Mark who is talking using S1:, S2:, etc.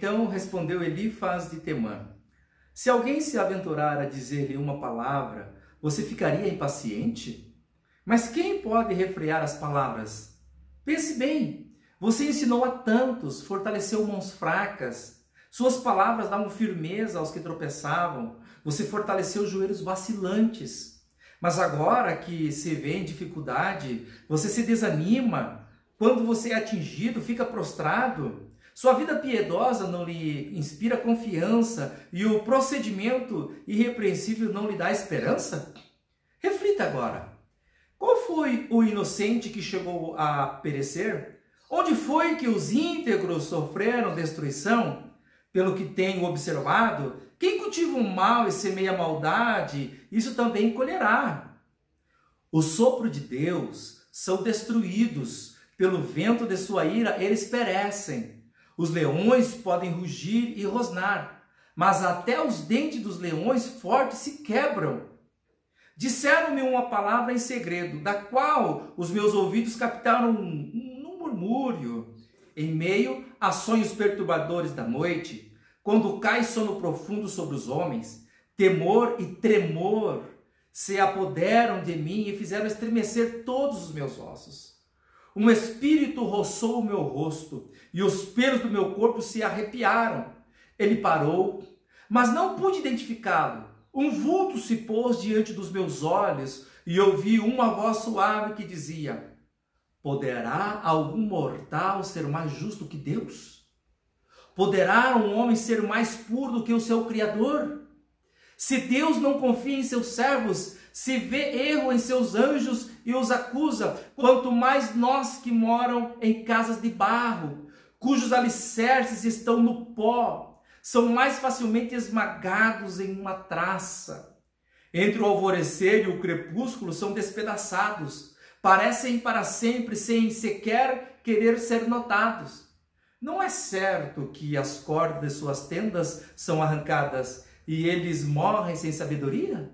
S1: Então respondeu Elifaz de Temã: Se alguém se aventurar a dizer-lhe uma palavra, você ficaria impaciente? Mas quem pode refrear as palavras? Pense bem, você ensinou a tantos, fortaleceu mãos fracas, suas palavras davam firmeza aos que tropeçavam, você fortaleceu joelhos vacilantes. Mas agora que se vê em dificuldade, você se desanima, quando você é atingido, fica prostrado. Sua vida piedosa não lhe inspira confiança e o procedimento irrepreensível não lhe dá esperança? Reflita agora. Qual foi o inocente que chegou a perecer? Onde foi que os íntegros sofreram destruição? Pelo que tenho observado, quem cultiva o mal e semeia a maldade, isso também colherá. O sopro de Deus são destruídos, pelo vento de sua ira eles perecem. Os leões podem rugir e rosnar, mas até os dentes dos leões fortes se quebram. Disseram-me uma palavra em segredo, da qual os meus ouvidos captaram um, murmúrio. Em meio a sonhos perturbadores da noite, quando cai sono profundo sobre os homens, temor e tremor se apoderam de mim e fizeram estremecer todos os meus ossos. Um espírito roçou o meu rosto e os pelos do meu corpo se arrepiaram. Ele parou, mas não pude identificá-lo. Um vulto se pôs diante dos meus olhos e ouvi uma voz suave que dizia: Poderá algum mortal ser mais justo que Deus? Poderá um homem ser mais puro do que o seu Criador? Se Deus não confia em seus servos, se vê erro em seus anjos e os acusa, quanto mais nós que moram em casas de barro, cujos alicerces estão no pó, são mais facilmente esmagados em uma traça. Entre o alvorecer e o crepúsculo são despedaçados, parecem para sempre sem sequer querer ser notados. Não é certo que as cordas de suas tendas são arrancadas e eles morrem sem sabedoria?